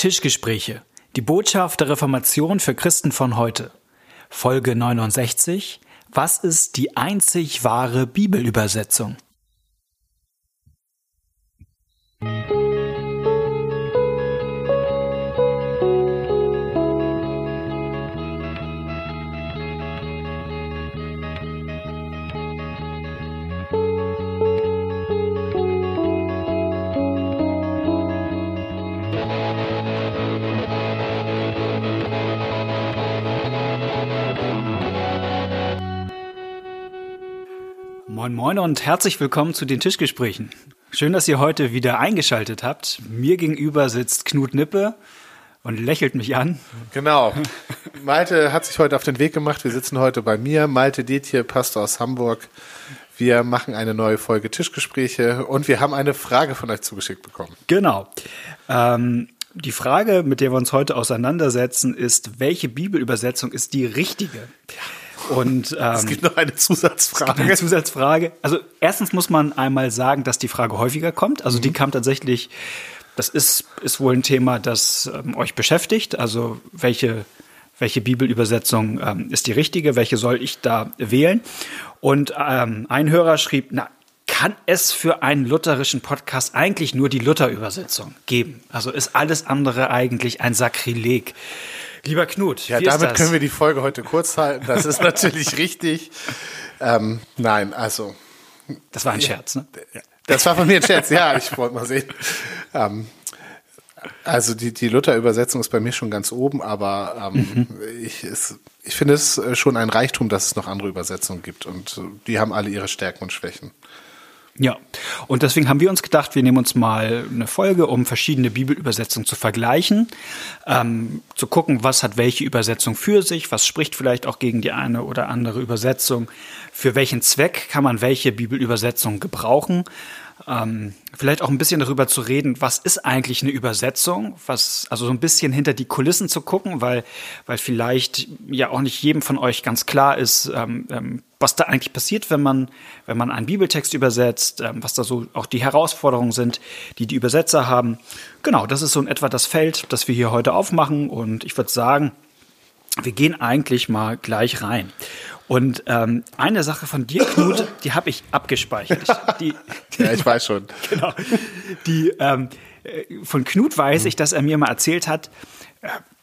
Tischgespräche. Die Botschaft der Reformation für Christen von heute. Folge 69. Was ist die einzig wahre Bibelübersetzung? Moin Moin und herzlich willkommen zu den Tischgesprächen. Schön, dass ihr heute wieder eingeschaltet habt. Mir gegenüber sitzt Knut Nippe und lächelt mich an. Genau. Malte hat sich heute auf den Weg gemacht. Wir sitzen heute bei mir. Malte Detje, Pastor aus Hamburg. Wir machen eine neue Folge Tischgespräche und wir haben eine Frage von euch zugeschickt bekommen. Genau. Ähm, die Frage, mit der wir uns heute auseinandersetzen, ist, welche Bibelübersetzung ist die richtige? Ja. Und ähm, es gibt noch eine Zusatzfrage. Eine Zusatzfrage. Also erstens muss man einmal sagen, dass die Frage häufiger kommt. Also mhm. die kam tatsächlich. Das ist ist wohl ein Thema, das ähm, euch beschäftigt. Also welche welche Bibelübersetzung ähm, ist die richtige? Welche soll ich da wählen? Und ähm, ein Hörer schrieb, na, kann es für einen lutherischen Podcast eigentlich nur die Luther-Übersetzung geben? Also ist alles andere eigentlich ein Sakrileg? Lieber Knut, ja, damit können wir die Folge heute kurz halten. Das ist natürlich richtig. Ähm, nein, also. Das war ein Scherz, ne? Das war von mir ein Scherz, ja, ich wollte mal sehen. Ähm, also die, die Luther-Übersetzung ist bei mir schon ganz oben, aber ähm, mhm. ich, ist, ich finde es schon ein Reichtum, dass es noch andere Übersetzungen gibt und die haben alle ihre Stärken und Schwächen. Ja, und deswegen haben wir uns gedacht, wir nehmen uns mal eine Folge, um verschiedene Bibelübersetzungen zu vergleichen, ähm, zu gucken, was hat welche Übersetzung für sich, was spricht vielleicht auch gegen die eine oder andere Übersetzung, für welchen Zweck kann man welche Bibelübersetzung gebrauchen. Ähm, vielleicht auch ein bisschen darüber zu reden, was ist eigentlich eine Übersetzung, was, also so ein bisschen hinter die Kulissen zu gucken, weil, weil vielleicht ja auch nicht jedem von euch ganz klar ist, ähm, ähm, was da eigentlich passiert, wenn man, wenn man einen Bibeltext übersetzt, ähm, was da so auch die Herausforderungen sind, die die Übersetzer haben. Genau, das ist so in etwa das Feld, das wir hier heute aufmachen und ich würde sagen, wir gehen eigentlich mal gleich rein. Und ähm, eine Sache von dir, Knut, die habe ich abgespeichert. Die, die, ja, ich weiß schon. Genau. Die, ähm, äh, von Knut weiß ich, dass er mir mal erzählt hat,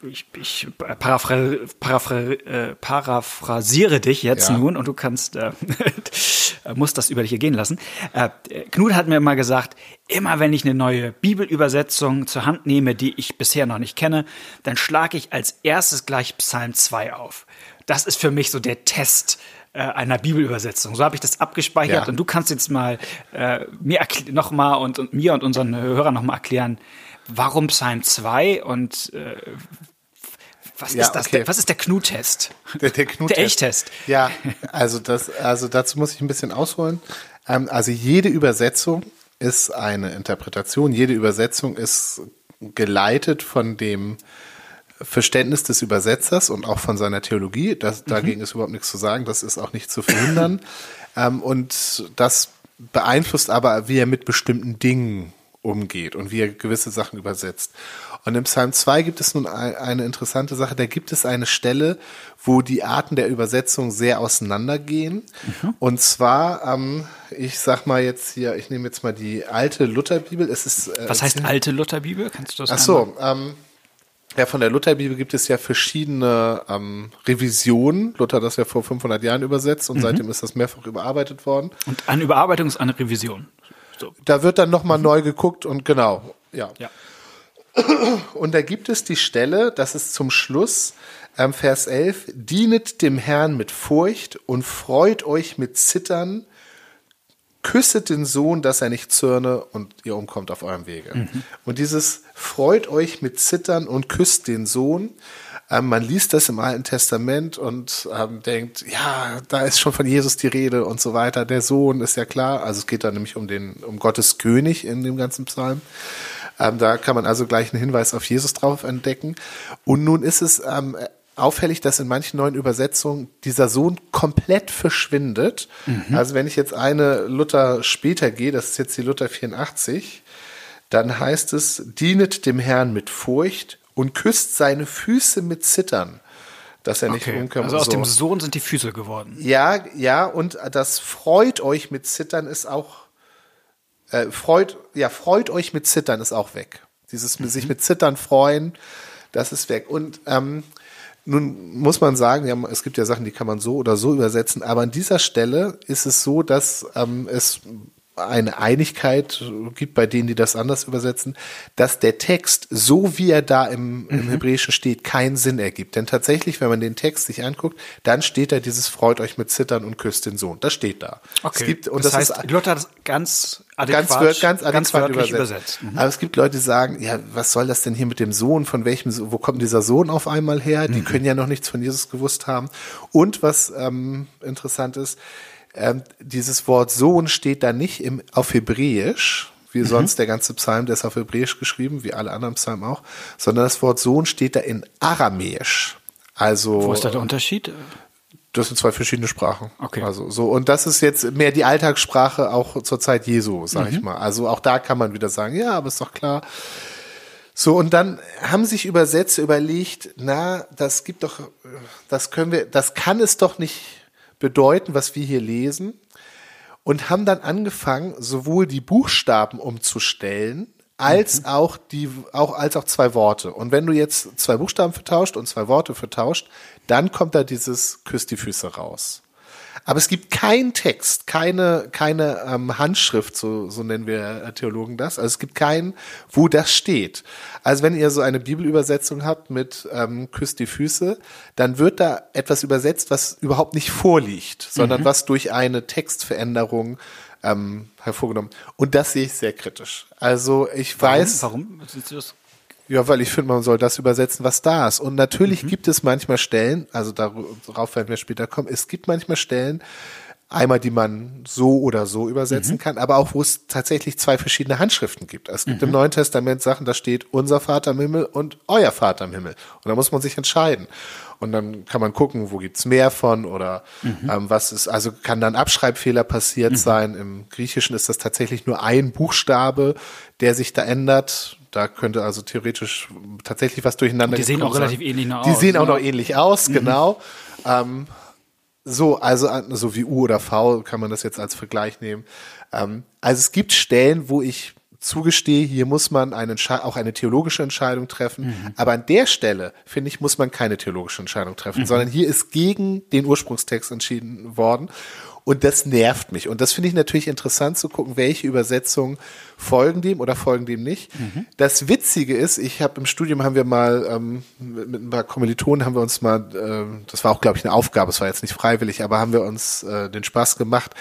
ich, ich paraphr paraphr äh, paraphrasiere dich jetzt ja. nun und du kannst äh, musst das über dich hier gehen lassen. Äh, Knut hat mir mal gesagt, immer wenn ich eine neue Bibelübersetzung zur Hand nehme, die ich bisher noch nicht kenne, dann schlage ich als erstes gleich Psalm 2 auf das ist für mich so der Test äh, einer Bibelübersetzung. So habe ich das abgespeichert ja. und du kannst jetzt mal äh, mir noch mal und, und mir und unseren Hörern noch mal erklären, warum Psalm 2 und äh, was ja, ist das? Okay. Was ist der Knut-Test? Der, der Knut-Test. Der Elchtest. Ja, also das, also dazu muss ich ein bisschen ausholen. Ähm, also jede Übersetzung ist eine Interpretation. Jede Übersetzung ist geleitet von dem Verständnis des Übersetzers und auch von seiner Theologie. Das, mhm. Dagegen ist überhaupt nichts zu sagen. Das ist auch nicht zu verhindern. ähm, und das beeinflusst aber, wie er mit bestimmten Dingen umgeht und wie er gewisse Sachen übersetzt. Und im Psalm 2 gibt es nun eine interessante Sache. Da gibt es eine Stelle, wo die Arten der Übersetzung sehr auseinandergehen. Mhm. Und zwar, ähm, ich sag mal jetzt hier, ich nehme jetzt mal die alte Lutherbibel. Es ist, äh, Was heißt alte Lutherbibel? Kannst du das Ach so, ähm, ja, von der Lutherbibel gibt es ja verschiedene ähm, Revisionen. Luther hat das ja vor 500 Jahren übersetzt und mhm. seitdem ist das mehrfach überarbeitet worden. Und eine Überarbeitung ist eine Revision. So. Da wird dann nochmal mhm. neu geguckt und genau, ja. ja. Und da gibt es die Stelle, das ist zum Schluss, ähm, Vers 11, dienet dem Herrn mit Furcht und freut euch mit Zittern, küsset den Sohn, dass er nicht zürne und ihr umkommt auf eurem Wege. Mhm. Und dieses freut euch mit Zittern und küsst den Sohn. Ähm, man liest das im Alten Testament und ähm, denkt, ja, da ist schon von Jesus die Rede und so weiter. Der Sohn ist ja klar. Also es geht da nämlich um den, um Gottes König in dem ganzen Psalm. Ähm, da kann man also gleich einen Hinweis auf Jesus drauf entdecken. Und nun ist es ähm, auffällig, dass in manchen neuen Übersetzungen dieser Sohn komplett verschwindet. Mhm. Also wenn ich jetzt eine Luther später gehe, das ist jetzt die Luther 84, dann heißt es, dienet dem Herrn mit Furcht und küsst seine Füße mit Zittern dass er nicht okay. umkommt. Also aus so. dem Sohn sind die Füße geworden. Ja, ja, und das freut euch mit Zittern ist auch, äh, freut, ja, freut euch mit Zittern ist auch weg. Dieses mhm. sich mit Zittern freuen, das ist weg. Und ähm, nun muss man sagen, ja, es gibt ja Sachen, die kann man so oder so übersetzen, aber an dieser Stelle ist es so, dass ähm, es eine Einigkeit gibt bei denen, die das anders übersetzen, dass der Text, so wie er da im, im mhm. Hebräischen steht, keinen Sinn ergibt. Denn tatsächlich, wenn man den Text sich anguckt, dann steht da dieses Freut euch mit Zittern und küsst den Sohn. Das steht da. Okay. Es gibt, und das, das heißt, ist, Luther hat ganz adäquat, ganz, ganz adäquat ganz übersetzt. übersetzt. Mhm. Aber es gibt Leute, die sagen, ja, was soll das denn hier mit dem Sohn? Von welchem, wo kommt dieser Sohn auf einmal her? Die mhm. können ja noch nichts von Jesus gewusst haben. Und was ähm, interessant ist, ähm, dieses Wort Sohn steht da nicht im, auf Hebräisch, wie mhm. sonst der ganze Psalm, der ist auf Hebräisch geschrieben, wie alle anderen Psalmen auch, sondern das Wort Sohn steht da in Aramäisch. Also. Wo ist da der Unterschied? Das sind zwei verschiedene Sprachen. Okay. Also so und das ist jetzt mehr die Alltagssprache auch zur Zeit Jesu, sag mhm. ich mal. Also auch da kann man wieder sagen, ja, aber ist doch klar. So und dann haben sich Übersetzer überlegt, na, das gibt doch, das können wir, das kann es doch nicht bedeuten, was wir hier lesen, und haben dann angefangen, sowohl die Buchstaben umzustellen, als mhm. auch die, auch als auch zwei Worte. Und wenn du jetzt zwei Buchstaben vertauscht und zwei Worte vertauscht, dann kommt da dieses Küss die Füße raus. Aber es gibt keinen Text, keine, keine ähm, Handschrift, so, so nennen wir äh, Theologen das. Also es gibt keinen, wo das steht. Also wenn ihr so eine Bibelübersetzung habt mit ähm, Küsst die Füße, dann wird da etwas übersetzt, was überhaupt nicht vorliegt, sondern mhm. was durch eine Textveränderung ähm, hervorgenommen. Und das sehe ich sehr kritisch. Also ich warum? weiß. Warum? Ja, weil ich finde, man soll das übersetzen, was da ist. Und natürlich mhm. gibt es manchmal Stellen, also darauf werden wir später kommen, es gibt manchmal Stellen, einmal, die man so oder so übersetzen mhm. kann, aber auch, wo es tatsächlich zwei verschiedene Handschriften gibt. Es gibt mhm. im Neuen Testament Sachen, da steht unser Vater im Himmel und euer Vater im Himmel. Und da muss man sich entscheiden. Und dann kann man gucken, wo gibt's mehr von oder mhm. ähm, was ist, also kann dann Abschreibfehler passiert mhm. sein. Im Griechischen ist das tatsächlich nur ein Buchstabe, der sich da ändert da könnte also theoretisch tatsächlich was durcheinander Die sehen auch sein. relativ ähnlich aus. Die sehen ne? auch noch ähnlich aus, mhm. genau. Ähm, so, also so wie U oder V kann man das jetzt als Vergleich nehmen. Ähm, also es gibt Stellen, wo ich zugestehe, hier muss man eine, auch eine theologische Entscheidung treffen. Mhm. Aber an der Stelle, finde ich, muss man keine theologische Entscheidung treffen, mhm. sondern hier ist gegen den Ursprungstext entschieden worden. Und das nervt mich. Und das finde ich natürlich interessant zu gucken, welche Übersetzungen folgen dem oder folgen dem nicht. Mhm. Das Witzige ist, ich habe im Studium haben wir mal ähm, mit, mit ein paar Kommilitonen haben wir uns mal, äh, das war auch glaube ich eine Aufgabe, es war jetzt nicht freiwillig, aber haben wir uns äh, den Spaß gemacht,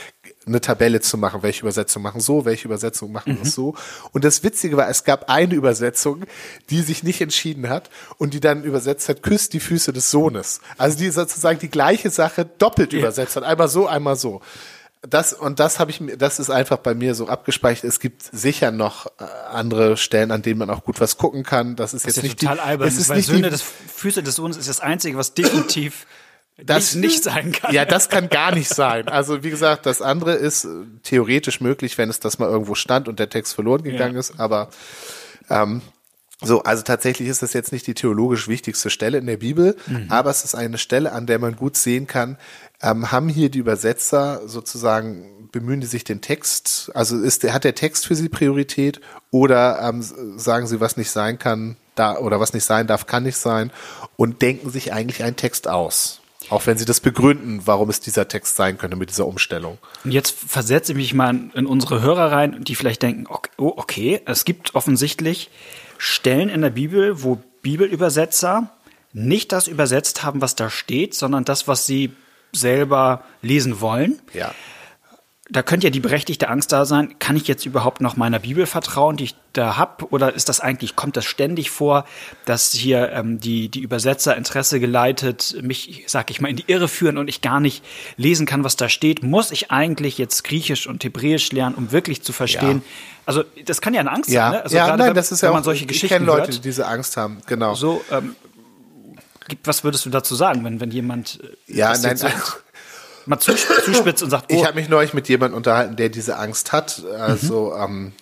eine Tabelle zu machen, welche Übersetzungen machen so, welche Übersetzungen machen mhm. das so. Und das Witzige war, es gab eine Übersetzung, die sich nicht entschieden hat und die dann übersetzt hat, küsst die Füße des Sohnes. Also die sozusagen die gleiche Sache doppelt ja. übersetzt hat. Einmal so, einmal so. Das, und das habe ich mir, das ist einfach bei mir so abgespeichert. Es gibt sicher noch äh, andere Stellen, an denen man auch gut was gucken kann. Das ist das jetzt ist ja nicht total die, albern. Es ist weil nicht Söhne die, des Füße des Sohnes ist das Einzige, was definitiv das nicht, sein kann. Ja, das kann gar nicht sein. Also wie gesagt, das andere ist äh, theoretisch möglich, wenn es das mal irgendwo stand und der Text verloren gegangen ja. ist. Aber ähm, so, also tatsächlich ist das jetzt nicht die theologisch wichtigste Stelle in der Bibel, mhm. aber es ist eine Stelle, an der man gut sehen kann, ähm, haben hier die Übersetzer sozusagen bemühen die sich den Text, also ist hat der Text für sie Priorität oder ähm, sagen sie, was nicht sein kann, da oder was nicht sein darf, kann nicht sein und denken sich eigentlich einen Text aus. Auch wenn Sie das begründen, warum es dieser Text sein könnte mit dieser Umstellung. Und jetzt versetze ich mich mal in unsere Hörer rein, die vielleicht denken, okay, oh, okay, es gibt offensichtlich Stellen in der Bibel, wo Bibelübersetzer nicht das übersetzt haben, was da steht, sondern das, was sie selber lesen wollen. Ja da könnte ja die berechtigte Angst da sein, kann ich jetzt überhaupt noch meiner Bibel vertrauen, die ich da hab, oder ist das eigentlich, kommt das ständig vor, dass hier ähm, die, die Übersetzer Interesse geleitet, mich, sag ich mal, in die Irre führen und ich gar nicht lesen kann, was da steht? Muss ich eigentlich jetzt Griechisch und Hebräisch lernen, um wirklich zu verstehen? Ja. Also das kann ja eine Angst ja. sein, ne? Also ja, gerade, nein, wenn, das ist ja auch, man solche Geschichten ich kenne Leute, hört, die diese Angst haben, genau. So, ähm, was würdest du dazu sagen, wenn, wenn jemand äh, ja, nein, so, mal zuspitzt und sagt, oh. Ich habe mich neulich mit jemandem unterhalten, der diese Angst hat. Also mhm. ähm,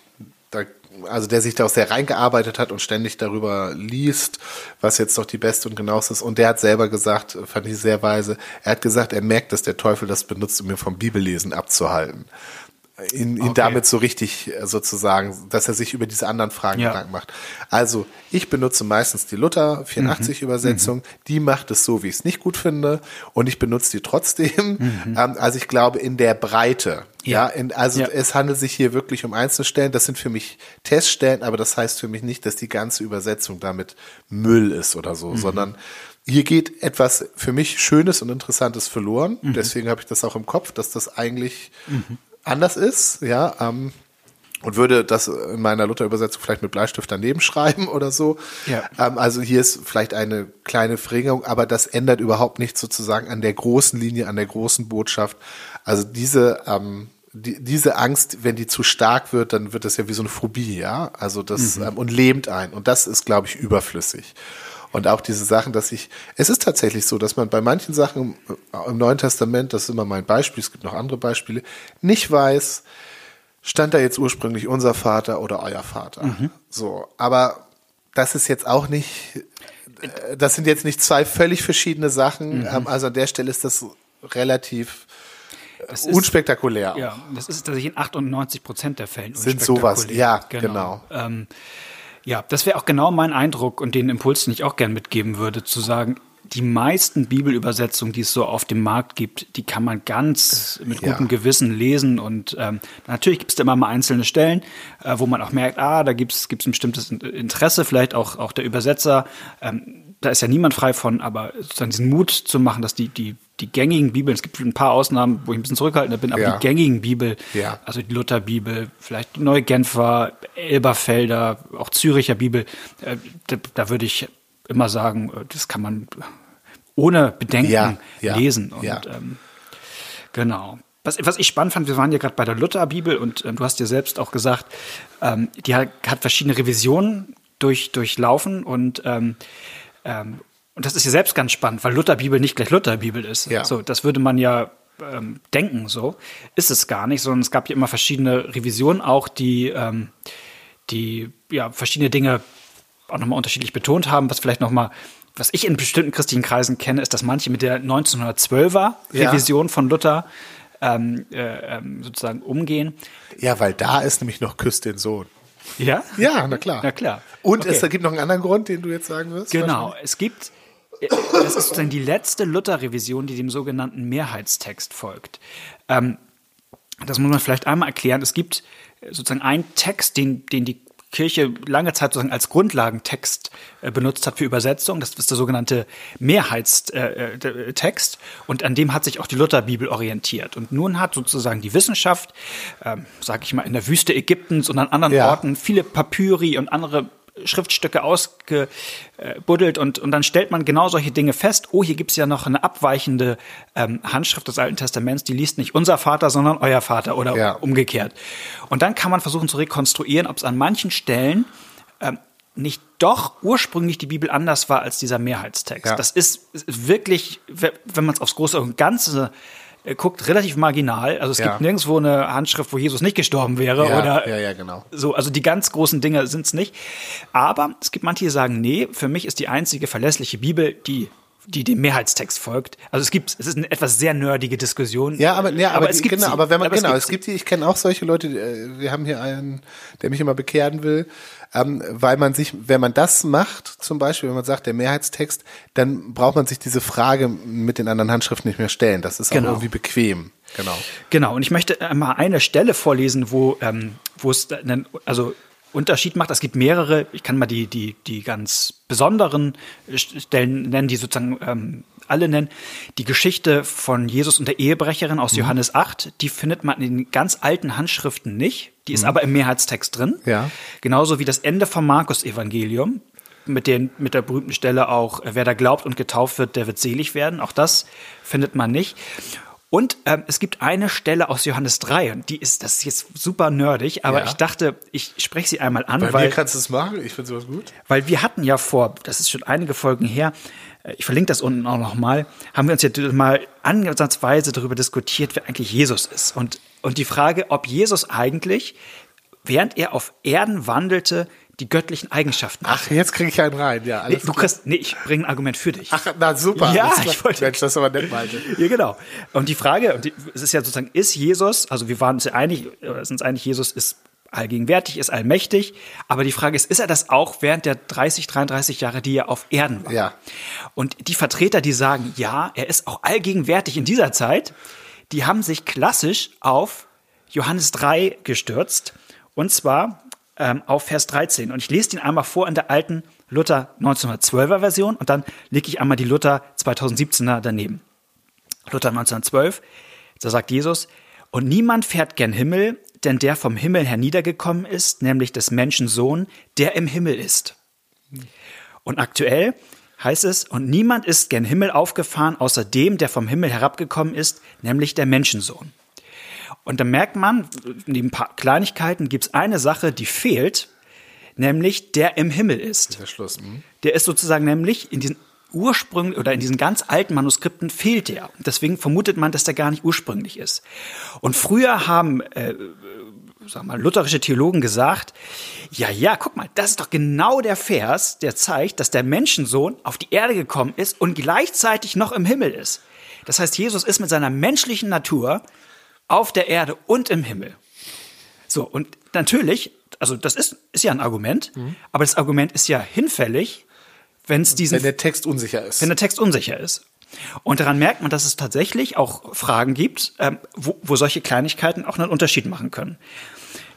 da also der sich da auch sehr reingearbeitet hat und ständig darüber liest, was jetzt doch die beste und genaueste ist. Und der hat selber gesagt, fand ich sehr weise, er hat gesagt, er merkt, dass der Teufel das benutzt, um mir vom Bibellesen abzuhalten ihn, ihn okay. damit so richtig äh, sozusagen, dass er sich über diese anderen Fragen ja. Gedanken macht. Also ich benutze meistens die Luther 84 mhm. Übersetzung, mhm. die macht es so, wie ich es nicht gut finde und ich benutze die trotzdem. Mhm. Ähm, also ich glaube in der Breite. Ja, ja in, also ja. es handelt sich hier wirklich um Einzelstellen. Das sind für mich Teststellen, aber das heißt für mich nicht, dass die ganze Übersetzung damit Müll ist oder so, mhm. sondern hier geht etwas für mich Schönes und Interessantes verloren. Mhm. Deswegen habe ich das auch im Kopf, dass das eigentlich mhm anders ist, ja, ähm, und würde das in meiner Luther-Übersetzung vielleicht mit Bleistift daneben schreiben oder so. Ja. Ähm, also hier ist vielleicht eine kleine Verringerung, aber das ändert überhaupt nichts sozusagen an der großen Linie, an der großen Botschaft. Also diese, ähm, die, diese Angst, wenn die zu stark wird, dann wird das ja wie so eine Phobie, ja. Also das mhm. ähm, und lähmt ein. Und das ist, glaube ich, überflüssig. Und auch diese Sachen, dass ich, es ist tatsächlich so, dass man bei manchen Sachen im Neuen Testament, das ist immer mein Beispiel, es gibt noch andere Beispiele, nicht weiß, stand da jetzt ursprünglich unser Vater oder euer Vater. Mhm. So, aber das ist jetzt auch nicht, das sind jetzt nicht zwei völlig verschiedene Sachen. Mhm. Ähm, also an der Stelle ist das relativ das unspektakulär. Ist, ja, das ist tatsächlich in 98 Prozent der Fälle Sind sowas, ja, genau. genau. Ähm, ja, das wäre auch genau mein Eindruck und den Impuls, den ich auch gern mitgeben würde, zu sagen, die meisten Bibelübersetzungen, die es so auf dem Markt gibt, die kann man ganz mit ja. gutem Gewissen lesen. Und ähm, natürlich gibt es da immer mal einzelne Stellen, äh, wo man auch merkt, ah, da gibt es ein bestimmtes Interesse, vielleicht auch, auch der Übersetzer. Ähm, da ist ja niemand frei von, aber sozusagen diesen Mut zu machen, dass die, die, die gängigen Bibeln, es gibt ein paar Ausnahmen, wo ich ein bisschen zurückhaltender bin, aber ja. die gängigen Bibel, ja. also die Lutherbibel, vielleicht die Neue Genfer, Elberfelder, auch Züricher Bibel, äh, da, da würde ich immer sagen, äh, das kann man ohne Bedenken ja, lesen. Und ja. ähm, genau. Was, was ich spannend fand, wir waren ja gerade bei der Lutherbibel und ähm, du hast ja selbst auch gesagt, ähm, die hat, hat verschiedene Revisionen durch, durchlaufen und ähm, ähm, und das ist ja selbst ganz spannend, weil Lutherbibel nicht gleich Lutherbibel ist. Ja. So, das würde man ja ähm, denken, so ist es gar nicht, sondern es gab ja immer verschiedene Revisionen auch, die ähm, die ja verschiedene Dinge auch nochmal unterschiedlich betont haben, was vielleicht nochmal, was ich in bestimmten christlichen Kreisen kenne, ist, dass manche mit der 1912er Revision ja. von Luther ähm, äh, ähm, sozusagen umgehen. Ja, weil da ist nämlich noch Küss den Sohn. Ja? Ja, na klar. Na klar. Und okay. es gibt noch einen anderen Grund, den du jetzt sagen wirst? Genau, es gibt, das ist sozusagen die letzte Luther-Revision, die dem sogenannten Mehrheitstext folgt. Ähm, das muss man vielleicht einmal erklären. Es gibt sozusagen einen Text, den, den die Kirche lange Zeit sozusagen als Grundlagentext äh, benutzt hat für Übersetzung. Das ist der sogenannte Mehrheitstext. Äh, und an dem hat sich auch die Lutherbibel orientiert. Und nun hat sozusagen die Wissenschaft, äh, sage ich mal, in der Wüste Ägyptens und an anderen ja. Orten viele Papyri und andere Schriftstücke ausgebuddelt und, und dann stellt man genau solche Dinge fest. Oh, hier gibt's ja noch eine abweichende ähm, Handschrift des Alten Testaments, die liest nicht unser Vater, sondern euer Vater oder ja. umgekehrt. Und dann kann man versuchen zu rekonstruieren, ob es an manchen Stellen ähm, nicht doch ursprünglich die Bibel anders war als dieser Mehrheitstext. Ja. Das ist, ist wirklich, wenn man es aufs große und Ganze guckt relativ marginal. Also es ja. gibt nirgendwo eine Handschrift, wo Jesus nicht gestorben wäre ja, oder ja, ja, genau. so. Also die ganz großen Dinge sind es nicht. Aber es gibt manche, die sagen, nee, für mich ist die einzige verlässliche Bibel die die dem Mehrheitstext folgt. Also es gibt, es ist eine etwas sehr nerdige Diskussion. Ja, aber, ja, aber, aber es gibt genau, sie. aber wenn man, aber genau, es gibt, es gibt die, ich kenne auch solche Leute, äh, wir haben hier einen, der mich immer bekehren will, ähm, weil man sich, wenn man das macht, zum Beispiel, wenn man sagt, der Mehrheitstext, dann braucht man sich diese Frage mit den anderen Handschriften nicht mehr stellen. Das ist genau. auch irgendwie bequem. Genau. Genau. Und ich möchte mal eine Stelle vorlesen, wo, ähm, wo es, also Unterschied macht. Es gibt mehrere, ich kann mal die, die, die ganz besonderen Stellen nennen, die sozusagen ähm, alle nennen. Die Geschichte von Jesus und der Ehebrecherin aus mhm. Johannes 8, die findet man in den ganz alten Handschriften nicht. Die ist mhm. aber im Mehrheitstext drin. Ja. Genauso wie das Ende vom Markus-Evangelium. Mit, den, mit der berühmten Stelle auch, wer da glaubt und getauft wird, der wird selig werden. Auch das findet man nicht. Und ähm, es gibt eine Stelle aus Johannes 3, und die ist, das ist jetzt super nerdig, aber ja. ich dachte, ich spreche sie einmal an. Bei weil, mir kannst du es machen, ich finde sowas gut. Weil wir hatten ja vor, das ist schon einige Folgen her, äh, ich verlinke das unten auch nochmal, haben wir uns jetzt mal ansatzweise darüber diskutiert, wer eigentlich Jesus ist. Und, und die Frage, ob Jesus eigentlich während er auf Erden wandelte, die göttlichen Eigenschaften. Ach, jetzt kriege ich einen rein, ja. Nee, du kriegst, nee, ich bringe ein Argument für dich. Ach, na super. Ja, ich wollte. Mensch, das ist aber nett, Malte. Ja, genau. Und die Frage, und die, es ist ja sozusagen, ist Jesus, also wir waren uns ja einig, sind uns einig, Jesus ist allgegenwärtig, ist allmächtig, aber die Frage ist, ist er das auch während der 30, 33 Jahre, die er auf Erden war? Ja. Und die Vertreter, die sagen, ja, er ist auch allgegenwärtig in dieser Zeit, die haben sich klassisch auf Johannes 3 gestürzt. Und zwar ähm, auf Vers 13. Und ich lese den einmal vor in der alten Luther 1912er Version und dann lege ich einmal die Luther 2017er daneben. Luther 1912, da sagt Jesus, und niemand fährt gern Himmel, denn der vom Himmel herniedergekommen ist, nämlich des Menschen Sohn, der im Himmel ist. Und aktuell heißt es, und niemand ist gen Himmel aufgefahren, außer dem, der vom Himmel herabgekommen ist, nämlich der Menschensohn. Und dann merkt man, neben ein paar Kleinigkeiten gibt es eine Sache, die fehlt, nämlich der im Himmel ist. Der Schluss. Hm? Der ist sozusagen nämlich in diesen Ursprüngen oder in diesen ganz alten Manuskripten fehlt der. Deswegen vermutet man, dass der gar nicht ursprünglich ist. Und früher haben äh, sag mal, lutherische Theologen gesagt, ja, ja, guck mal, das ist doch genau der Vers, der zeigt, dass der Menschensohn auf die Erde gekommen ist und gleichzeitig noch im Himmel ist. Das heißt, Jesus ist mit seiner menschlichen Natur auf der Erde und im Himmel. So, und natürlich, also das ist, ist ja ein Argument, mhm. aber das Argument ist ja hinfällig, wenn es diesen. Wenn der Text unsicher ist. Wenn der Text unsicher ist. Und daran merkt man, dass es tatsächlich auch Fragen gibt, ähm, wo, wo solche Kleinigkeiten auch einen Unterschied machen können.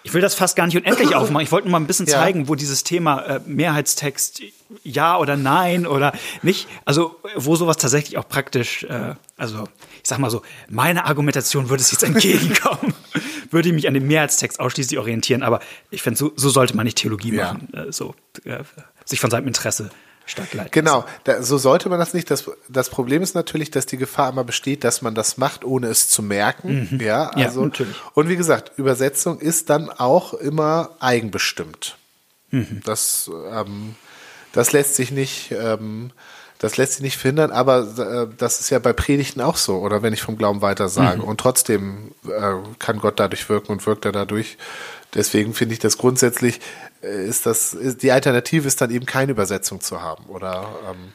Ich will das fast gar nicht unendlich aufmachen. Ich wollte nur mal ein bisschen ja. zeigen, wo dieses Thema äh, Mehrheitstext ja oder nein oder nicht, also wo sowas tatsächlich auch praktisch, äh, also ich sag mal so, meine Argumentation würde es jetzt entgegenkommen, würde ich mich an dem Mehrheitstext ausschließlich orientieren, aber ich finde, so, so sollte man nicht Theologie ja. machen, äh, so äh, sich von seinem Interesse Stadtleiter. Genau, da, so sollte man das nicht. Das, das Problem ist natürlich, dass die Gefahr immer besteht, dass man das macht, ohne es zu merken. Mhm. Ja, also, ja, natürlich. Und wie gesagt, Übersetzung ist dann auch immer eigenbestimmt. Mhm. Das, ähm, das lässt sich nicht, ähm, das lässt sich nicht verhindern, aber äh, das ist ja bei Predigten auch so, oder wenn ich vom Glauben weiter sage. Mhm. Und trotzdem äh, kann Gott dadurch wirken und wirkt er dadurch. Deswegen finde ich das grundsätzlich ist das, die Alternative ist dann eben keine Übersetzung zu haben oder, ähm,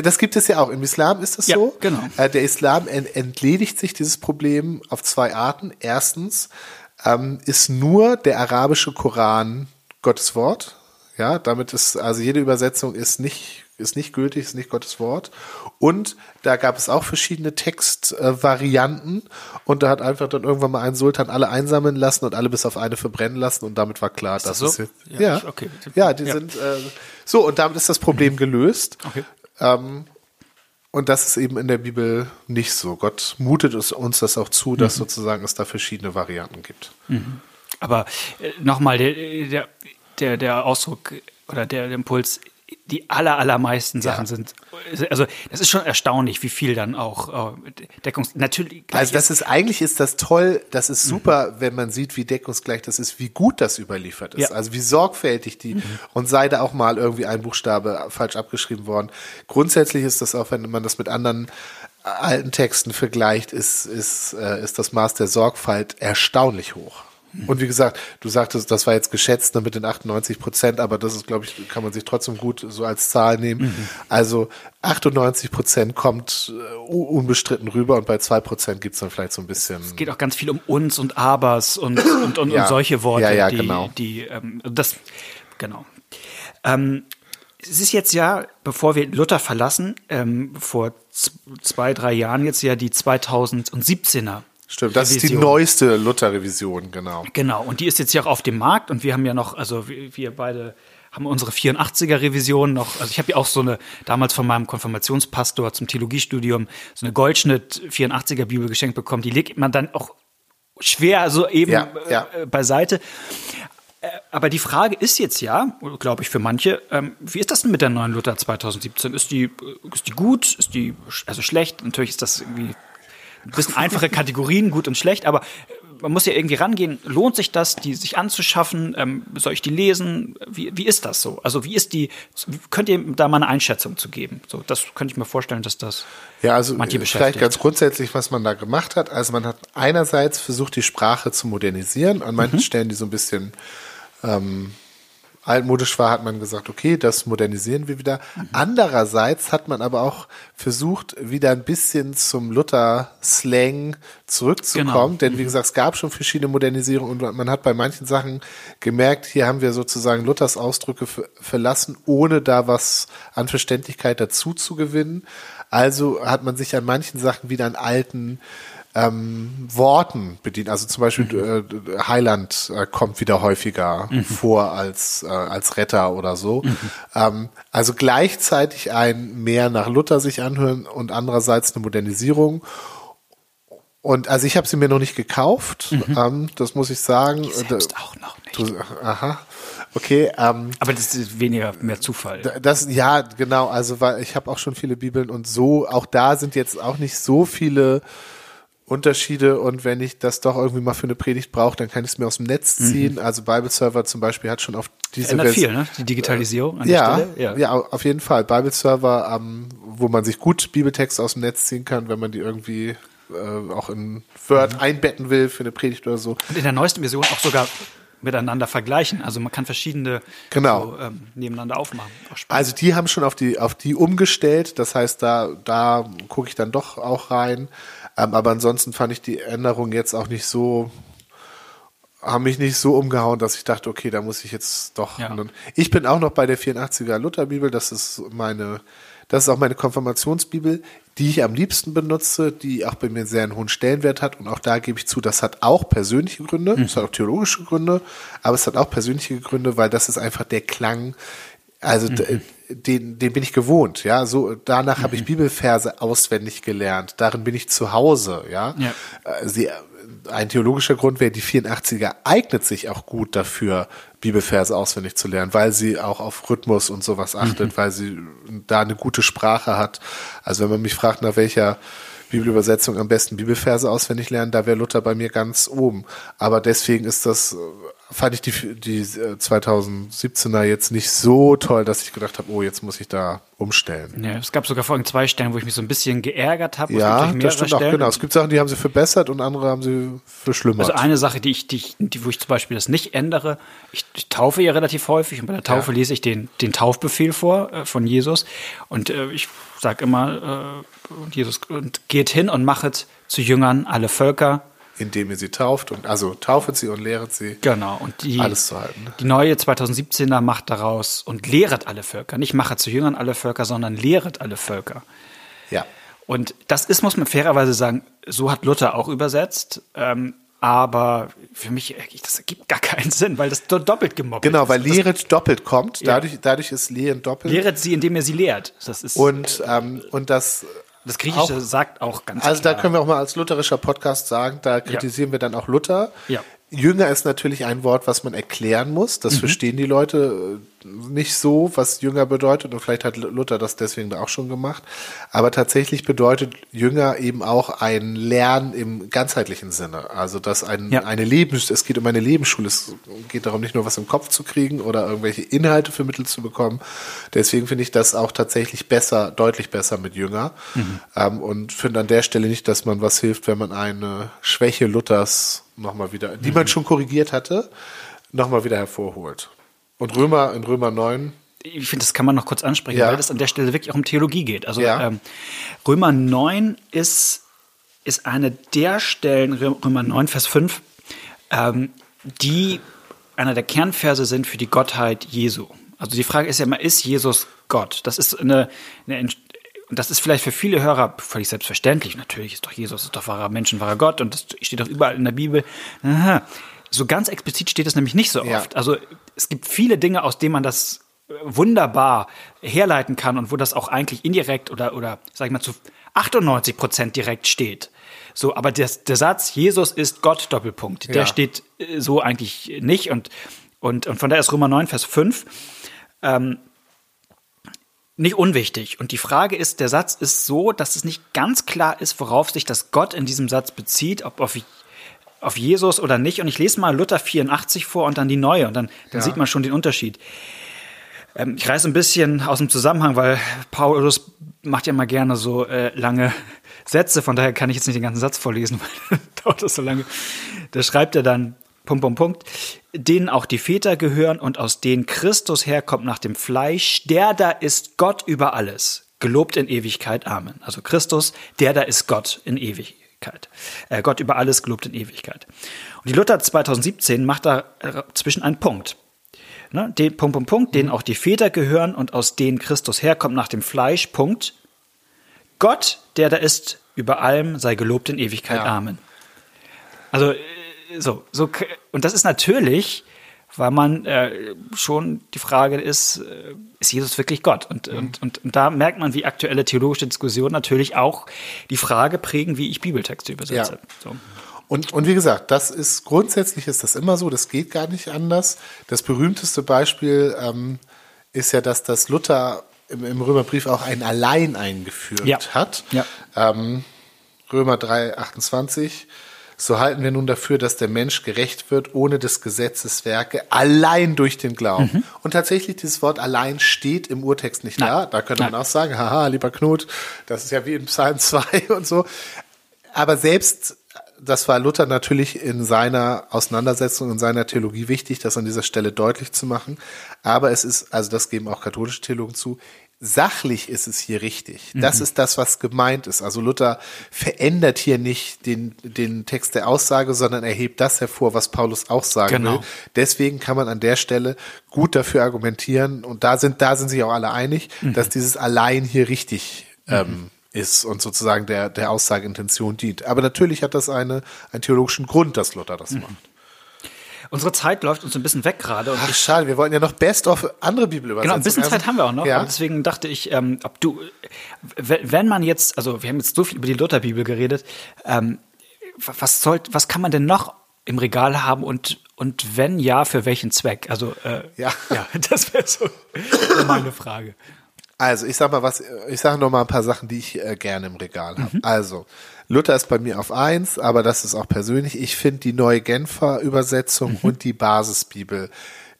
das gibt es ja auch. Im Islam ist das ja, so. Genau. Äh, der Islam ent entledigt sich dieses Problem auf zwei Arten. Erstens ähm, ist nur der arabische Koran Gottes Wort. Ja, damit ist, also jede Übersetzung ist nicht ist nicht gültig, ist nicht Gottes Wort. Und da gab es auch verschiedene Textvarianten äh, und da hat einfach dann irgendwann mal ein Sultan alle einsammeln lassen und alle bis auf eine verbrennen lassen und damit war klar, ist das, das so? ist jetzt, ja, ja, okay. ja die ja. sind äh, so und damit ist das Problem gelöst. Okay. Ähm, und das ist eben in der Bibel nicht so. Gott mutet es, uns das auch zu, dass mhm. sozusagen es da verschiedene Varianten gibt. Mhm. Aber äh, nochmal, der, der, der Ausdruck oder der, der Impuls die aller, allermeisten Sachen ja. sind. Also, das ist schon erstaunlich, wie viel dann auch äh, Deckungs. Natürlich. Also, das ist eigentlich ist das toll. Das ist super, mhm. wenn man sieht, wie deckungsgleich das ist, wie gut das überliefert ist. Ja. Also, wie sorgfältig die mhm. und sei da auch mal irgendwie ein Buchstabe falsch abgeschrieben worden. Grundsätzlich ist das auch, wenn man das mit anderen äh, alten Texten vergleicht, ist, ist, äh, ist das Maß der Sorgfalt erstaunlich hoch. Und wie gesagt, du sagtest, das war jetzt geschätzt ne, mit den 98 Prozent, aber das ist, glaube ich, kann man sich trotzdem gut so als Zahl nehmen. Mhm. Also 98 Prozent kommt uh, unbestritten rüber und bei zwei Prozent gibt's dann vielleicht so ein bisschen. Es geht auch ganz viel um uns und Abers und, und, und, ja. und solche Worte, ja, ja, die, genau. die ähm, das, genau. Ähm, es ist jetzt ja, bevor wir Luther verlassen, ähm, vor zwei, drei Jahren jetzt ja die 2017er Stimmt, das Revision. ist die neueste Luther-Revision, genau. Genau, und die ist jetzt ja auch auf dem Markt und wir haben ja noch, also wir, wir beide haben unsere 84er-Revision noch, also ich habe ja auch so eine, damals von meinem Konfirmationspastor zum Theologiestudium, so eine Goldschnitt 84er-Bibel geschenkt bekommen, die legt man dann auch schwer so eben ja, ja. Äh, beiseite. Äh, aber die Frage ist jetzt ja, glaube ich, für manche, ähm, wie ist das denn mit der neuen Luther 2017? Ist die, ist die gut? Ist die also schlecht? Natürlich ist das irgendwie ein bisschen einfache Kategorien, gut und schlecht, aber man muss ja irgendwie rangehen, lohnt sich das, die sich anzuschaffen? Ähm, soll ich die lesen? Wie, wie ist das so? Also wie ist die, könnt ihr da mal eine Einschätzung zu geben? So, das könnte ich mir vorstellen, dass das ja, also manche vielleicht ganz grundsätzlich, was man da gemacht hat. Also man hat einerseits versucht, die Sprache zu modernisieren, an manchen mhm. Stellen die so ein bisschen ähm, altmodisch war, hat man gesagt, okay, das modernisieren wir wieder. Mhm. Andererseits hat man aber auch versucht, wieder ein bisschen zum Luther-Slang zurückzukommen, genau. denn wie mhm. gesagt, es gab schon verschiedene Modernisierungen und man hat bei manchen Sachen gemerkt, hier haben wir sozusagen Luthers Ausdrücke verlassen, ohne da was an Verständlichkeit dazu zu gewinnen. Also hat man sich an manchen Sachen wieder an alten ähm, Worten bedient. Also zum Beispiel mhm. äh, Heiland äh, kommt wieder häufiger mhm. vor als, äh, als Retter oder so. Mhm. Ähm, also gleichzeitig ein mehr nach Luther sich anhören und andererseits eine Modernisierung. Und also ich habe sie mir noch nicht gekauft, mhm. ähm, das muss ich sagen. Ich selbst auch noch nicht. Du, aha. Okay. Ähm, Aber das ist weniger mehr Zufall. Das ja genau. Also weil ich habe auch schon viele Bibeln und so. Auch da sind jetzt auch nicht so viele Unterschiede und wenn ich das doch irgendwie mal für eine Predigt brauche, dann kann ich es mir aus dem Netz mhm. ziehen. Mhm. Also Bible Server zum Beispiel hat schon auf diese Version. viel, ne? Die Digitalisierung an ja, der Stelle. Ja, ja, auf jeden Fall. Bible Server, ähm, wo man sich gut Bibeltexte aus dem Netz ziehen kann, wenn man die irgendwie äh, auch in Word mhm. einbetten will für eine Predigt oder so. Und in der neuesten Version auch sogar miteinander vergleichen. Also man kann verschiedene genau. so, ähm, nebeneinander aufmachen. Also die haben schon auf die auf die umgestellt. Das heißt, da da gucke ich dann doch auch rein. Ähm, aber ansonsten fand ich die Änderung jetzt auch nicht so, haben mich nicht so umgehauen, dass ich dachte, okay, da muss ich jetzt doch. Ja. Ich bin auch noch bei der 84er Lutherbibel, das ist meine, das ist auch meine Konfirmationsbibel, die ich am liebsten benutze, die auch bei mir sehr einen hohen Stellenwert hat. Und auch da gebe ich zu, das hat auch persönliche Gründe, mhm. es hat auch theologische Gründe, aber es hat auch persönliche Gründe, weil das ist einfach der Klang, also mhm. den, den bin ich gewohnt, ja. So danach mhm. habe ich Bibelverse auswendig gelernt. Darin bin ich zu Hause, ja. ja. Äh, sie, ein theologischer Grund wäre, die 84er eignet sich auch gut dafür, Bibelverse auswendig zu lernen, weil sie auch auf Rhythmus und sowas achtet, mhm. weil sie da eine gute Sprache hat. Also wenn man mich fragt, nach welcher Bibelübersetzung am besten Bibelverse auswendig lernen, da wäre Luther bei mir ganz oben. Aber deswegen ist das fand ich die, die 2017er äh, jetzt nicht so toll, dass ich gedacht habe, oh, jetzt muss ich da umstellen. Ja, es gab sogar vor allem zwei Stellen, wo ich mich so ein bisschen geärgert habe. Ja, das stimmt Stellen. auch, genau. Es gibt Sachen, die haben sie verbessert und andere haben sie verschlimmert. Also eine Sache, die ich, die, die wo ich zum Beispiel das nicht ändere, ich, ich taufe ja relativ häufig und bei der Taufe ja. lese ich den, den Taufbefehl vor äh, von Jesus und äh, ich sage immer, äh, Jesus, und geht hin und machet zu Jüngern alle Völker, indem ihr sie tauft und also taufet sie und lehret sie. Genau, und die, alles zu halten. Die neue 2017er macht daraus und lehret alle Völker. Nicht mache zu Jüngern alle Völker, sondern lehret alle Völker. Ja. Und das ist, muss man fairerweise sagen, so hat Luther auch übersetzt. Ähm, aber für mich, das ergibt gar keinen Sinn, weil das doppelt gemobbt genau, ist. Genau, weil lehret doppelt kommt. Dadurch, ja. dadurch ist lehren doppelt. Lehret sie, indem er sie lehrt. Das ist, und, ähm, und das das Griechische auch, sagt auch ganz Also klar. da können wir auch mal als lutherischer Podcast sagen, da kritisieren ja. wir dann auch Luther. Ja. Jünger ist natürlich ein Wort, was man erklären muss. Das mhm. verstehen die Leute nicht so, was Jünger bedeutet. Und vielleicht hat Luther das deswegen auch schon gemacht. Aber tatsächlich bedeutet Jünger eben auch ein Lernen im ganzheitlichen Sinne. Also, dass ein, ja. eine Lebens, es geht um eine Lebensschule. Es geht darum, nicht nur was im Kopf zu kriegen oder irgendwelche Inhalte vermittelt zu bekommen. Deswegen finde ich das auch tatsächlich besser, deutlich besser mit Jünger. Mhm. Ähm, und finde an der Stelle nicht, dass man was hilft, wenn man eine Schwäche Luthers nochmal wieder, die man schon korrigiert hatte, nochmal wieder hervorholt. Und Römer, in Römer 9. Ich finde, das kann man noch kurz ansprechen, ja. weil das an der Stelle wirklich auch um Theologie geht. Also ja. ähm, Römer 9 ist, ist eine der Stellen, Römer 9, Vers 5, ähm, die einer der Kernverse sind für die Gottheit Jesu. Also die Frage ist ja immer, ist Jesus Gott? Das ist eine, eine das ist vielleicht für viele Hörer völlig selbstverständlich. Natürlich ist doch Jesus, ist doch wahrer Mensch, wahrer Gott und das steht doch überall in der Bibel. Aha. So ganz explizit steht es nämlich nicht so ja. oft. Also es gibt viele Dinge, aus denen man das äh, wunderbar herleiten kann und wo das auch eigentlich indirekt oder, oder sag ich mal, zu 98 Prozent direkt steht. So, aber der, der Satz, Jesus ist Gott, Doppelpunkt, ja. der steht äh, so eigentlich nicht und, und, und von daher ist Römer 9, Vers 5. Ähm, nicht unwichtig. Und die Frage ist, der Satz ist so, dass es nicht ganz klar ist, worauf sich das Gott in diesem Satz bezieht, ob auf, auf Jesus oder nicht. Und ich lese mal Luther 84 vor und dann die neue und dann, dann ja. sieht man schon den Unterschied. Ähm, ich reiße ein bisschen aus dem Zusammenhang, weil Paulus macht ja mal gerne so äh, lange Sätze, von daher kann ich jetzt nicht den ganzen Satz vorlesen, weil dauert das so lange. Da schreibt er dann, Punkt, Punkt, Punkt, denen auch die Väter gehören und aus denen Christus herkommt nach dem Fleisch, der da ist Gott über alles. Gelobt in Ewigkeit. Amen. Also Christus, der da ist Gott in Ewigkeit. Äh, Gott über alles, gelobt in Ewigkeit. Und die Luther 2017 macht da äh, zwischen einen Punkt. Ne, den Punkt, Punkt, Punkt, denen auch die Väter gehören und aus denen Christus herkommt nach dem Fleisch. Punkt. Gott, der da ist über allem, sei gelobt in Ewigkeit. Ja. Amen. Also so, so, und das ist natürlich, weil man äh, schon die Frage ist, äh, ist Jesus wirklich Gott? Und, mhm. und, und, und, da merkt man, wie aktuelle theologische Diskussionen natürlich auch die Frage prägen, wie ich Bibeltexte übersetze. Ja. So. Und, und wie gesagt, das ist grundsätzlich ist das immer so, das geht gar nicht anders. Das berühmteste Beispiel ähm, ist ja, dass das Luther im, im Römerbrief auch ein Allein eingeführt ja. hat. Ja. Ähm, Römer 3, 28 so halten wir nun dafür, dass der Mensch gerecht wird ohne des Gesetzes Werke, allein durch den Glauben. Mhm. Und tatsächlich, dieses Wort allein steht im Urtext nicht Nein. da. Da könnte Nein. man auch sagen, haha, lieber Knut, das ist ja wie in Psalm 2 und so. Aber selbst, das war Luther natürlich in seiner Auseinandersetzung, in seiner Theologie wichtig, das an dieser Stelle deutlich zu machen. Aber es ist, also das geben auch katholische Theologen zu, sachlich ist es hier richtig. Das mhm. ist das, was gemeint ist. Also Luther verändert hier nicht den, den Text der Aussage, sondern er hebt das hervor, was Paulus auch sagen genau. will. Deswegen kann man an der Stelle gut dafür argumentieren, und da sind, da sind sich auch alle einig, mhm. dass dieses allein hier richtig ähm, mhm. ist und sozusagen der, der Aussageintention dient. Aber natürlich hat das eine, einen theologischen Grund, dass Luther das mhm. macht. Unsere Zeit läuft uns ein bisschen weg gerade. Ach, schade, wir wollten ja noch Best of andere Bibelübersetzungen. Genau, ein bisschen Zeit haben wir auch noch. Ja. deswegen dachte ich, ähm, ob du, wenn man jetzt, also wir haben jetzt so viel über die Lutherbibel geredet, ähm, was soll, was kann man denn noch im Regal haben und und wenn ja, für welchen Zweck? Also äh, ja. ja, das wäre so meine Frage. Also ich sag mal was, ich sage noch mal ein paar Sachen, die ich äh, gerne im Regal habe. Mhm. Also Luther ist bei mir auf eins, aber das ist auch persönlich. Ich finde die neue Genfer Übersetzung mhm. und die Basisbibel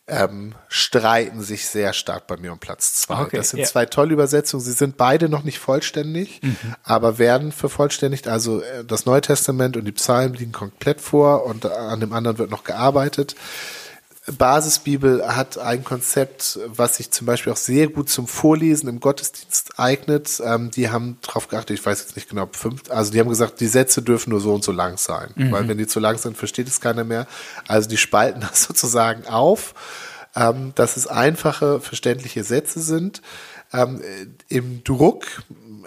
ähm, streiten sich sehr stark bei mir um Platz zwei. Okay, das sind yeah. zwei tolle Übersetzungen. Sie sind beide noch nicht vollständig, mhm. aber werden vervollständigt. Also äh, das Neue Testament und die Psalmen liegen komplett vor und an dem anderen wird noch gearbeitet. Basisbibel hat ein Konzept, was sich zum Beispiel auch sehr gut zum Vorlesen im Gottesdienst eignet. Ähm, die haben darauf geachtet, ich weiß jetzt nicht genau, fünf, also die haben gesagt, die Sätze dürfen nur so und so lang sein, mhm. weil wenn die zu lang sind, versteht es keiner mehr. Also die spalten das sozusagen auf, ähm, dass es einfache, verständliche Sätze sind. Ähm, Im Druck,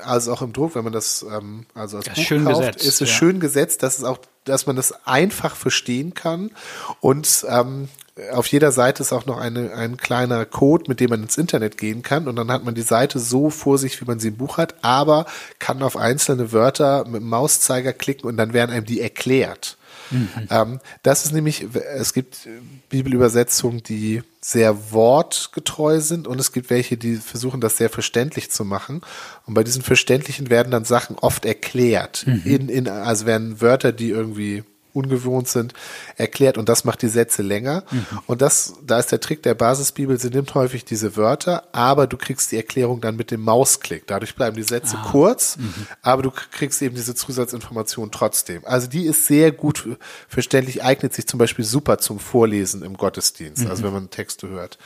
also auch im Druck, wenn man das ähm, also als das Buch kauft, gesetzt, ist es ja. schön gesetzt, dass es auch, dass man das einfach verstehen kann und ähm, auf jeder Seite ist auch noch eine, ein kleiner Code, mit dem man ins Internet gehen kann. Und dann hat man die Seite so vor sich, wie man sie im Buch hat, aber kann auf einzelne Wörter mit dem Mauszeiger klicken und dann werden einem die erklärt. Mhm. Ähm, das ist nämlich, es gibt Bibelübersetzungen, die sehr wortgetreu sind und es gibt welche, die versuchen, das sehr verständlich zu machen. Und bei diesen verständlichen werden dann Sachen oft erklärt. Mhm. In, in, also werden Wörter, die irgendwie ungewohnt sind, erklärt und das macht die Sätze länger. Mhm. Und das, da ist der Trick der Basisbibel, sie nimmt häufig diese Wörter, aber du kriegst die Erklärung dann mit dem Mausklick. Dadurch bleiben die Sätze ah. kurz, mhm. aber du kriegst eben diese Zusatzinformation trotzdem. Also die ist sehr gut verständlich, eignet sich zum Beispiel super zum Vorlesen im Gottesdienst, mhm. also wenn man Texte hört.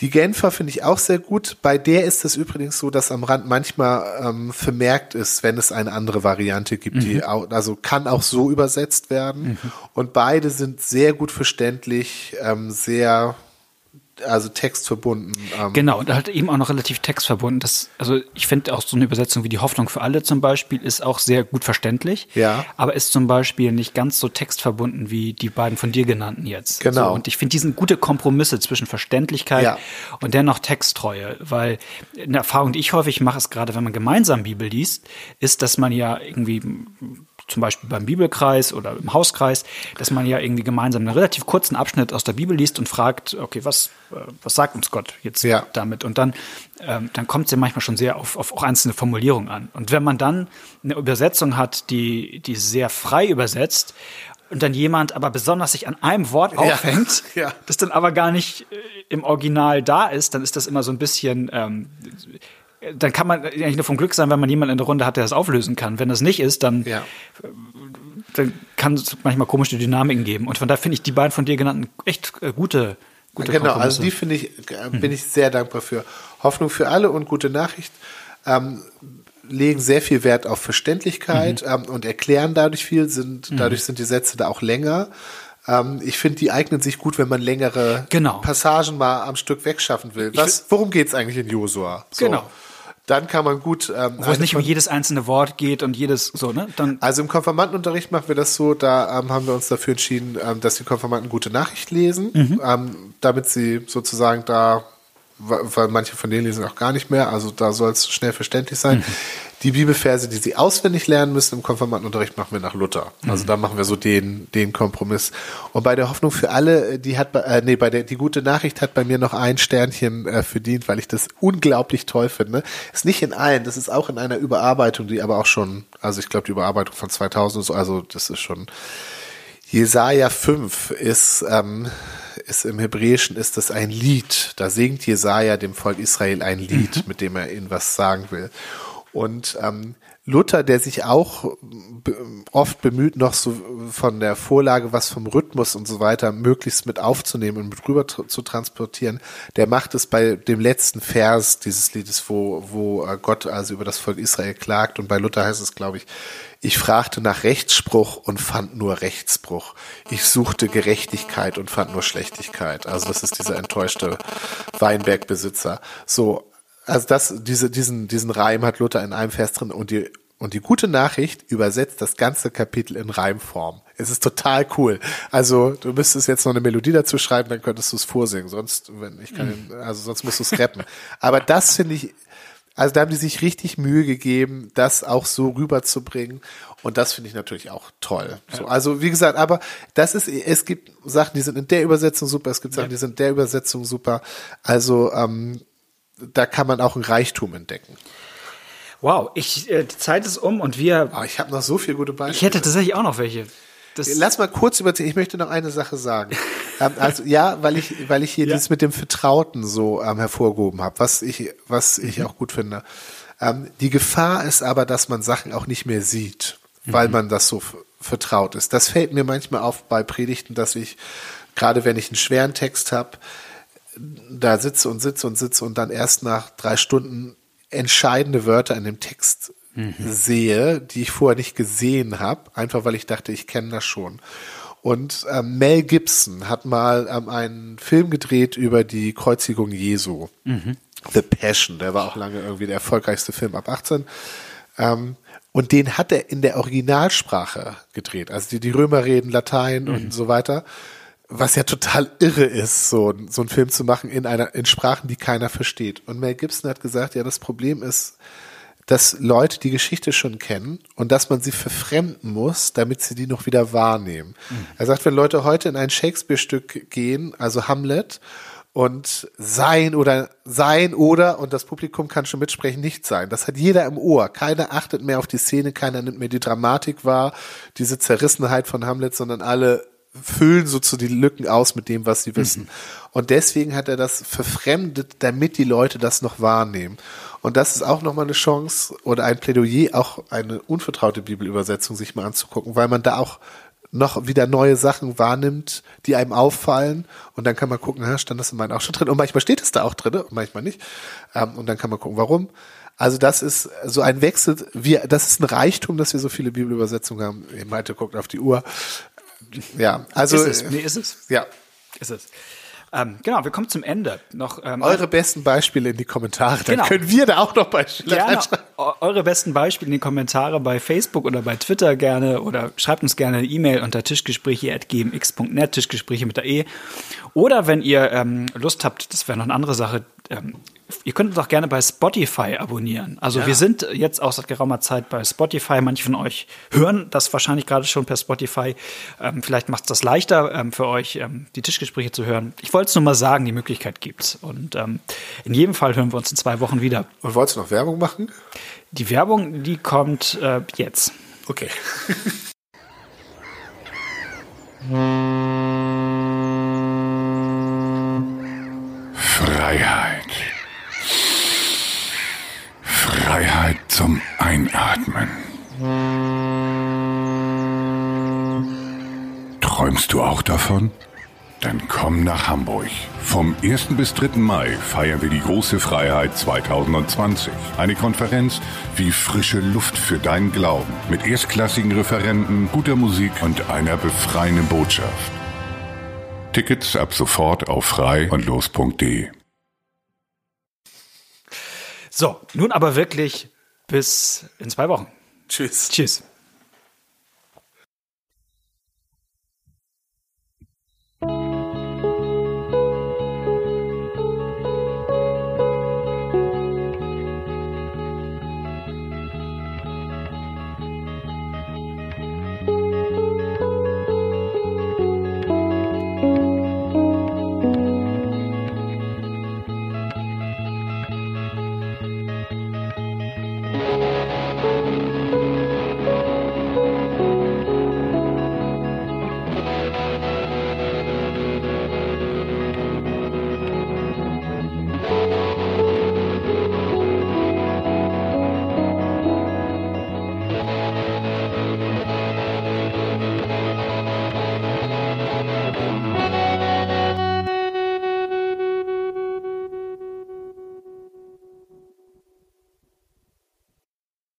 Die Genfer finde ich auch sehr gut. Bei der ist es übrigens so, dass am Rand manchmal ähm, vermerkt ist, wenn es eine andere Variante gibt, mhm. die auch, also kann auch so übersetzt werden. Mhm. Und beide sind sehr gut verständlich, ähm, sehr also textverbunden. Ähm. Genau, und halt eben auch noch relativ textverbunden. Das, also ich finde auch so eine Übersetzung wie die Hoffnung für alle zum Beispiel ist auch sehr gut verständlich. Ja. Aber ist zum Beispiel nicht ganz so textverbunden wie die beiden von dir genannten jetzt. Genau. So, und ich finde, die sind gute Kompromisse zwischen Verständlichkeit ja. und dennoch Texttreue. Weil eine Erfahrung, die ich häufig mache, ist gerade, wenn man gemeinsam Bibel liest, ist, dass man ja irgendwie zum Beispiel beim Bibelkreis oder im Hauskreis, dass man ja irgendwie gemeinsam einen relativ kurzen Abschnitt aus der Bibel liest und fragt, okay, was, äh, was sagt uns Gott jetzt ja. damit? Und dann, ähm, dann kommt es ja manchmal schon sehr auf, auf auch einzelne Formulierungen an. Und wenn man dann eine Übersetzung hat, die, die sehr frei übersetzt und dann jemand aber besonders sich an einem Wort aufhängt, ja, ja. das dann aber gar nicht äh, im Original da ist, dann ist das immer so ein bisschen ähm, dann kann man eigentlich nur vom Glück sein, wenn man jemanden in der Runde hat, der das auflösen kann. Wenn das nicht ist, dann, ja. dann kann es manchmal komische Dynamiken geben. Und von daher finde ich die beiden von dir genannten echt äh, gute, gute Genau, also die finde ich, äh, bin ich sehr dankbar für. Hoffnung für alle und gute Nachricht. Ähm, legen sehr viel Wert auf Verständlichkeit mhm. ähm, und erklären dadurch viel, sind, mhm. dadurch sind die Sätze da auch länger. Ähm, ich finde, die eignen sich gut, wenn man längere genau. Passagen mal am Stück wegschaffen will. Was, worum geht's eigentlich in Josua? So. Genau dann kann man gut. Ähm, Wo es nicht um jedes einzelne Wort geht und jedes so, ne? Dann also im Konfirmandenunterricht machen wir das so, da ähm, haben wir uns dafür entschieden, ähm, dass die Konfirmanden gute Nachricht lesen, mhm. ähm, damit sie sozusagen da weil manche von denen lesen auch gar nicht mehr, also da soll es schnell verständlich sein. Mhm. Die Bibelverse, die sie auswendig lernen müssen im Konfirmandenunterricht, machen wir nach Luther. Also mhm. da machen wir so den, den Kompromiss. Und bei der Hoffnung für alle, die hat, äh, nee, bei der, die gute Nachricht hat bei mir noch ein Sternchen äh, verdient, weil ich das unglaublich toll finde. Ist nicht in allen, das ist auch in einer Überarbeitung, die aber auch schon, also ich glaube die Überarbeitung von 2000, also das ist schon, Jesaja 5 ist, ähm, ist im Hebräischen ist das ein Lied. Da singt Jesaja dem Volk Israel ein Lied, mhm. mit dem er ihnen was sagen will. Und ähm, Luther, der sich auch oft bemüht, noch so von der Vorlage was vom Rhythmus und so weiter möglichst mit aufzunehmen und mit rüber zu transportieren, der macht es bei dem letzten Vers dieses Liedes, wo, wo äh, Gott also über das Volk Israel klagt. Und bei Luther heißt es, glaube ich, ich fragte nach Rechtsspruch und fand nur Rechtsbruch. Ich suchte Gerechtigkeit und fand nur Schlechtigkeit. Also das ist dieser enttäuschte Weinbergbesitzer. So, also das, diese, diesen, diesen Reim hat Luther in einem Vers drin und die, und die gute Nachricht übersetzt das ganze Kapitel in Reimform. Es ist total cool. Also du müsstest jetzt noch eine Melodie dazu schreiben, dann könntest du es vorsingen. Sonst, wenn ich kann, also sonst musst du es rappen. Aber das finde ich, also da haben die sich richtig Mühe gegeben, das auch so rüberzubringen. Und das finde ich natürlich auch toll. So, also wie gesagt, aber das ist, es gibt Sachen, die sind in der Übersetzung super, es gibt Sachen, die sind in der Übersetzung super. Also ähm, da kann man auch ein Reichtum entdecken. Wow, ich, äh, die Zeit ist um und wir. Oh, ich habe noch so viele gute Beispiele. Ich hätte tatsächlich auch noch welche. Das Lass mal kurz überziehen. Ich möchte noch eine Sache sagen. ähm, also ja, weil ich, weil ich hier ja. dieses mit dem Vertrauten so ähm, hervorgehoben habe, was ich, was ich mhm. auch gut finde. Ähm, die Gefahr ist aber, dass man Sachen auch nicht mehr sieht, weil mhm. man das so vertraut ist. Das fällt mir manchmal auf bei Predigten, dass ich gerade wenn ich einen schweren Text habe, da sitze und sitze und sitze und dann erst nach drei Stunden entscheidende Wörter in dem Text mhm. sehe, die ich vorher nicht gesehen habe, einfach weil ich dachte, ich kenne das schon. Und ähm, Mel Gibson hat mal ähm, einen Film gedreht über die Kreuzigung Jesu. Mhm. The Passion, der war auch lange irgendwie der erfolgreichste Film ab 18. Ähm, und den hat er in der Originalsprache gedreht. Also die, die Römer reden Latein mhm. und so weiter. Was ja total irre ist, so, so einen Film zu machen in einer, in Sprachen, die keiner versteht. Und Mel Gibson hat gesagt, ja, das Problem ist, dass Leute die Geschichte schon kennen und dass man sie verfremden muss, damit sie die noch wieder wahrnehmen. Mhm. Er sagt, wenn Leute heute in ein Shakespeare-Stück gehen, also Hamlet, und sein oder sein oder, und das Publikum kann schon mitsprechen, nicht sein. Das hat jeder im Ohr. Keiner achtet mehr auf die Szene, keiner nimmt mehr die Dramatik wahr, diese Zerrissenheit von Hamlet, sondern alle füllen so zu die Lücken aus mit dem, was sie wissen. Mhm. Und deswegen hat er das verfremdet, damit die Leute das noch wahrnehmen. Und das ist auch nochmal eine Chance oder ein Plädoyer, auch eine unvertraute Bibelübersetzung sich mal anzugucken, weil man da auch noch wieder neue Sachen wahrnimmt, die einem auffallen. Und dann kann man gucken, stand das in meinen auch schon drin. Und manchmal steht es da auch drin und manchmal nicht. Ähm, und dann kann man gucken, warum. Also das ist so ein Wechsel, wir, das ist ein Reichtum, dass wir so viele Bibelübersetzungen haben. Malte guckt auf die Uhr. Ja, also. Ist es? Nee, ist es? Ja. Ist es. Ähm, genau, wir kommen zum Ende. Noch, ähm, Eure besten Beispiele in die Kommentare, dann genau. können wir da auch noch Beispiele gerne, Eure besten Beispiele in die Kommentare bei Facebook oder bei Twitter gerne oder schreibt uns gerne eine E-Mail unter tischgespräche.gmx.net, Tischgespräche mit der E. Oder wenn ihr ähm, Lust habt, das wäre noch eine andere Sache, ähm, Ihr könnt uns auch gerne bei Spotify abonnieren. Also ja. wir sind jetzt auch seit geraumer Zeit bei Spotify. Manche von euch hören das wahrscheinlich gerade schon per Spotify. Ähm, vielleicht macht es das leichter ähm, für euch, ähm, die Tischgespräche zu hören. Ich wollte es nur mal sagen, die Möglichkeit gibt's. Und ähm, in jedem Fall hören wir uns in zwei Wochen wieder. Und wolltest du noch Werbung machen? Die Werbung, die kommt äh, jetzt. Okay. Freiheit. Freiheit zum Einatmen. Träumst du auch davon? Dann komm nach Hamburg. Vom 1. bis 3. Mai feiern wir die große Freiheit 2020. Eine Konferenz wie frische Luft für deinen Glauben. Mit erstklassigen Referenten, guter Musik und einer befreienden Botschaft. Tickets ab sofort auf frei und los.de. So, nun aber wirklich bis in zwei Wochen. Tschüss. Tschüss.